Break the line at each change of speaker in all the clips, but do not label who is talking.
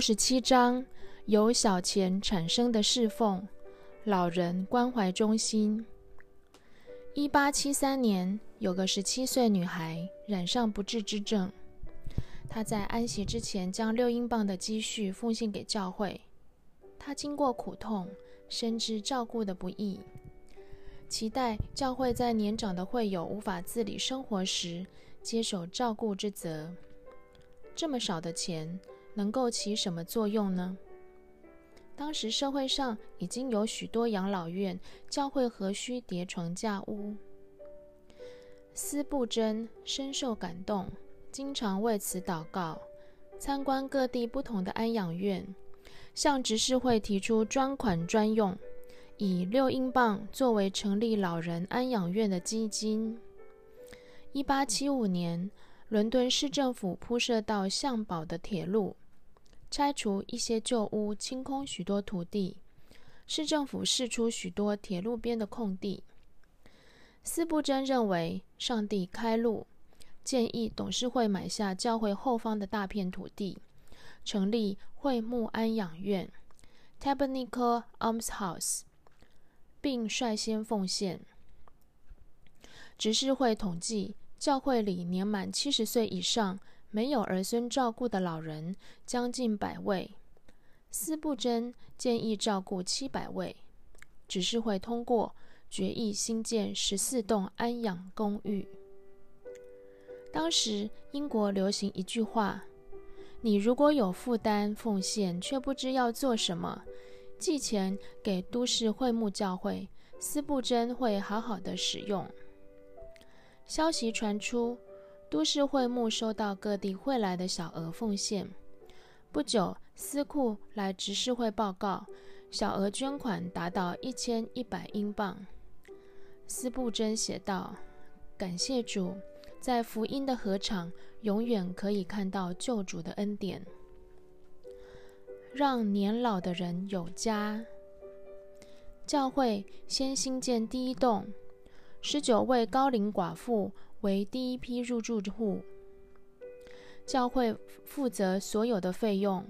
六十七章由小钱产生的侍奉老人关怀中心。一八七三年，有个十七岁女孩染上不治之症，她在安息之前将六英镑的积蓄奉献给教会。她经过苦痛，深知照顾的不易，期待教会在年长的会友无法自理生活时。接手照顾之责，这么少的钱能够起什么作用呢？当时社会上已经有许多养老院，教会何须叠床架屋？司布真深受感动，经常为此祷告，参观各地不同的安养院，向执事会提出专款专用，以六英镑作为成立老人安养院的基金。一八七五年，伦敦市政府铺设到向宝的铁路，拆除一些旧屋，清空许多土地。市政府释出许多铁路边的空地。斯布真认为上帝开路，建议董事会买下教会后方的大片土地，成立会幕安养院 （Tabernacle Almshouse），并率先奉献。执事会统计，教会里年满七十岁以上、没有儿孙照顾的老人将近百位。司布真建议照顾七百位。只是会通过决议，新建十四栋安养公寓。当时英国流行一句话：“你如果有负担奉献，却不知要做什么，寄钱给都市会幕教会，司布真会好好的使用。”消息传出，都市会幕收到各地汇来的小额奉献。不久，司库来执事会报告，小额捐款达到一千一百英镑。司布真写道：“感谢主，在福音的合场，永远可以看到救主的恩典，让年老的人有家。教会先兴建第一栋。”十九位高龄寡妇为第一批入住户，教会负责所有的费用。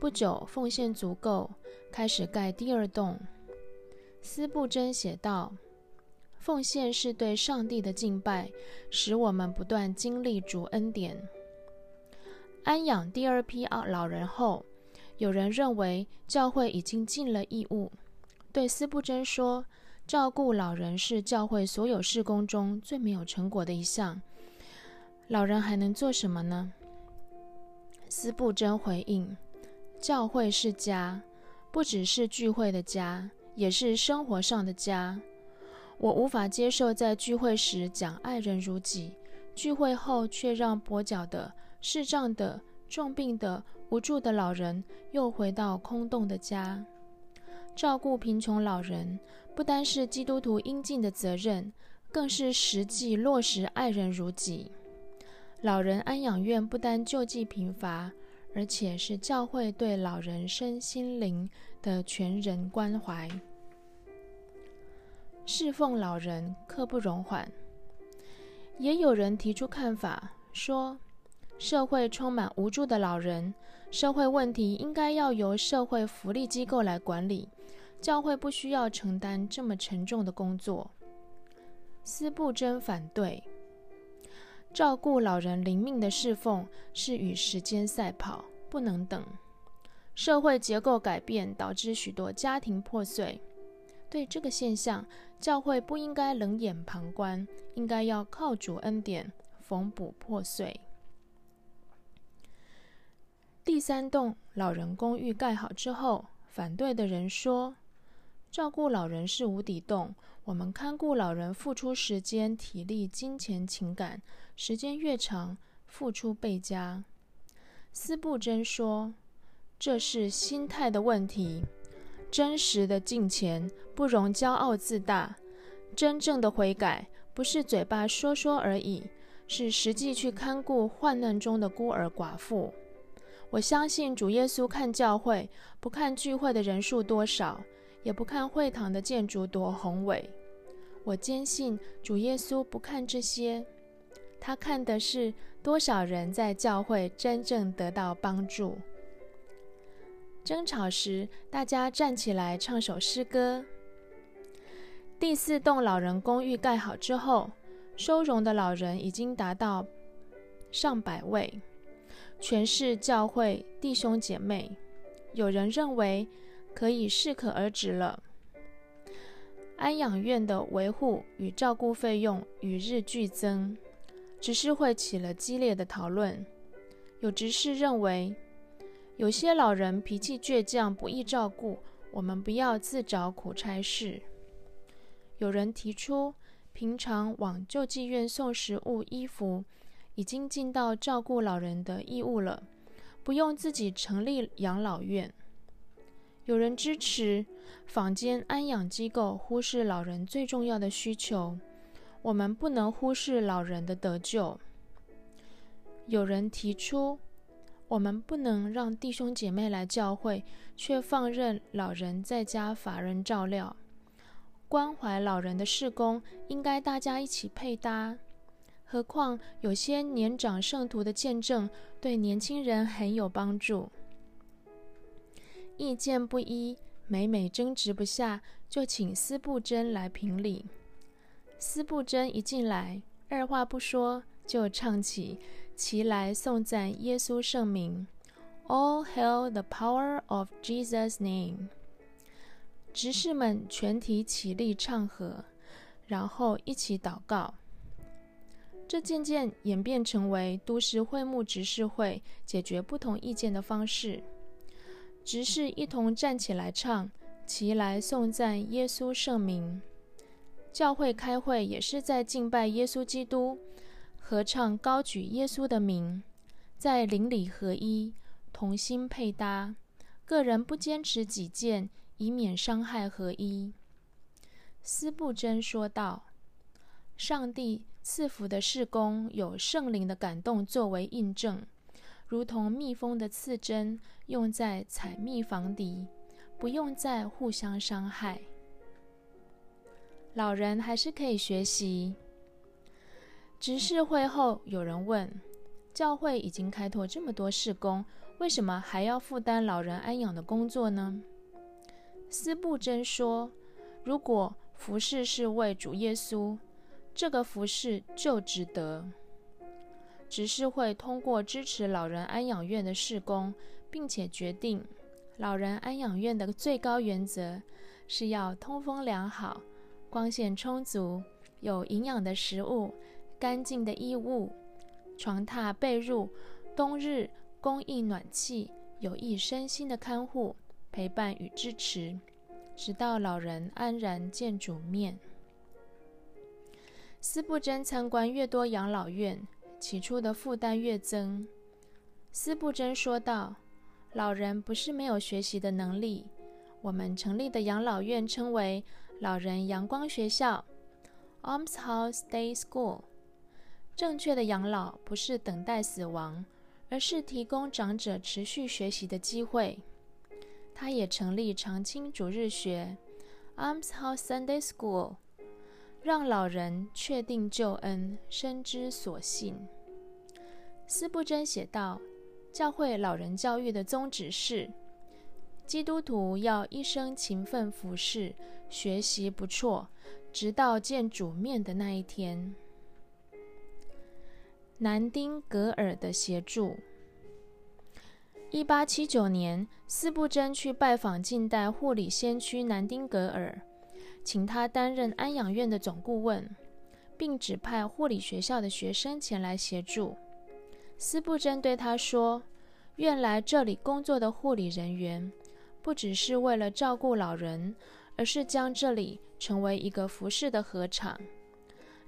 不久，奉献足够，开始盖第二栋。斯布真写道：“奉献是对上帝的敬拜，使我们不断经历主恩典。”安养第二批老人后，有人认为教会已经尽了义务，对斯布真说。照顾老人是教会所有事工中最没有成果的一项。老人还能做什么呢？斯布真回应：“教会是家，不只是聚会的家，也是生活上的家。我无法接受在聚会时讲爱人如己，聚会后却让跛脚的、视障的、重病的、无助的老人又回到空洞的家。照顾贫穷老人。”不单是基督徒应尽的责任，更是实际落实爱人如己。老人安养院不单救济贫乏，而且是教会对老人身心灵的全人关怀。侍奉老人刻不容缓。也有人提出看法，说社会充满无助的老人，社会问题应该要由社会福利机构来管理。教会不需要承担这么沉重的工作。斯布真反对，照顾老人灵命的侍奉是与时间赛跑，不能等。社会结构改变导致许多家庭破碎，对这个现象，教会不应该冷眼旁观，应该要靠主恩典缝补破碎。第三栋老人公寓盖好之后，反对的人说。照顾老人是无底洞，我们看顾老人付出时间、体力、金钱、情感，时间越长，付出倍加。斯布真说：“这是心态的问题。真实的敬虔不容骄傲自大，真正的悔改不是嘴巴说说而已，是实际去看顾患难中的孤儿寡妇。我相信主耶稣看教会，不看聚会的人数多少。”也不看会堂的建筑多宏伟，我坚信主耶稣不看这些，他看的是多少人在教会真正得到帮助。争吵时，大家站起来唱首诗歌。第四栋老人公寓盖好之后，收容的老人已经达到上百位，全是教会弟兄姐妹。有人认为可以适可而止了。安养院的维护与照顾费用与日俱增，执事会起了激烈的讨论。有执事认为。有些老人脾气倔强，不易照顾，我们不要自找苦差事。有人提出，平常往救济院送食物、衣服，已经尽到照顾老人的义务了，不用自己成立养老院。有人支持坊间安养机构忽视老人最重要的需求，我们不能忽视老人的得救。有人提出。我们不能让弟兄姐妹来教会，却放任老人在家法人照料。关怀老人的事工，应该大家一起配搭。何况有些年长圣徒的见证，对年轻人很有帮助。意见不一，每每争执不下，就请司布真来评理。司布真一进来，二话不说就唱起。齐来颂赞耶稣圣名，All hail the power of Jesus' name！执事们全体起立唱和，然后一起祷告。这渐渐演变成为都市会幕执事会解决不同意见的方式。执事一同站起来唱，齐来颂赞耶稣圣名。教会开会也是在敬拜耶稣基督。合唱高举耶稣的名，在邻里合一，同心配搭，个人不坚持己见，以免伤害合一。斯布真说道：“上帝赐福的事工，有圣灵的感动作为印证，如同蜜蜂的刺针，用在采蜜防敌，不用在互相伤害。老人还是可以学习。”执事会后，有人问：教会已经开拓这么多事工，为什么还要负担老人安养的工作呢？斯布真说：如果服侍是为主耶稣，这个服侍就值得。执事会通过支持老人安养院的施工，并且决定，老人安养院的最高原则是要通风良好、光线充足、有营养的食物。干净的衣物、床榻、被褥，冬日供应暖气，有益身心的看护、陪伴与支持，直到老人安然见主面。司布真参观越多养老院，起初的负担越增。斯布真说道：“老人不是没有学习的能力，我们成立的养老院称为老人阳光学校 （Alms House Day School）。”正确的养老不是等待死亡，而是提供长者持续学习的机会。他也成立长青主日学 （Arms House Sunday School），让老人确定救恩，深知所信。斯布真写道：“教会老人教育的宗旨是，基督徒要一生勤奋服侍，学习不辍，直到见主面的那一天。”南丁格尔的协助。一八七九年，斯布真去拜访近代护理先驱南丁格尔，请他担任安养院的总顾问，并指派护理学校的学生前来协助。斯布真对他说：“愿来这里工作的护理人员，不只是为了照顾老人，而是将这里成为一个服饰的合场。”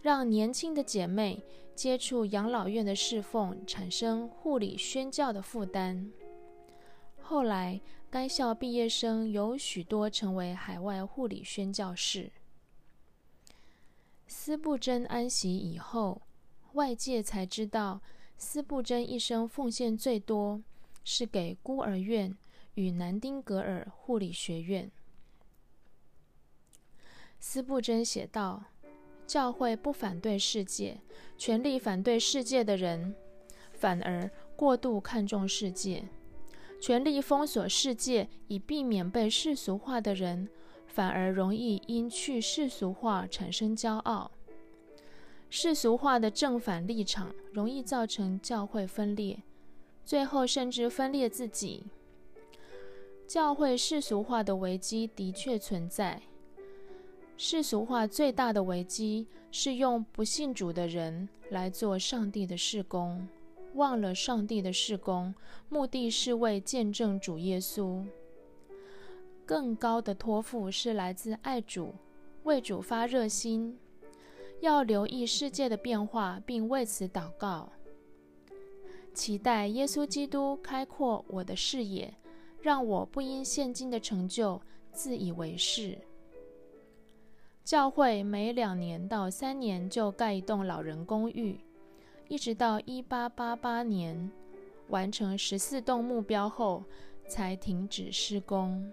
让年轻的姐妹接触养老院的侍奉，产生护理宣教的负担。后来，该校毕业生有许多成为海外护理宣教士。斯布真安息以后，外界才知道，斯布真一生奉献最多是给孤儿院与南丁格尔护理学院。斯布真写道。教会不反对世界，全力反对世界的人，反而过度看重世界。全力封锁世界以避免被世俗化的人，反而容易因去世俗化产生骄傲。世俗化的正反立场容易造成教会分裂，最后甚至分裂自己。教会世俗化的危机的确存在。世俗化最大的危机是用不信主的人来做上帝的事工，忘了上帝的事工目的是为见证主耶稣。更高的托付是来自爱主，为主发热心。要留意世界的变化，并为此祷告，期待耶稣基督开阔我的视野，让我不因现今的成就自以为是。教会每两年到三年就盖一栋老人公寓，一直到一八八八年完成十四栋目标后，才停止施工。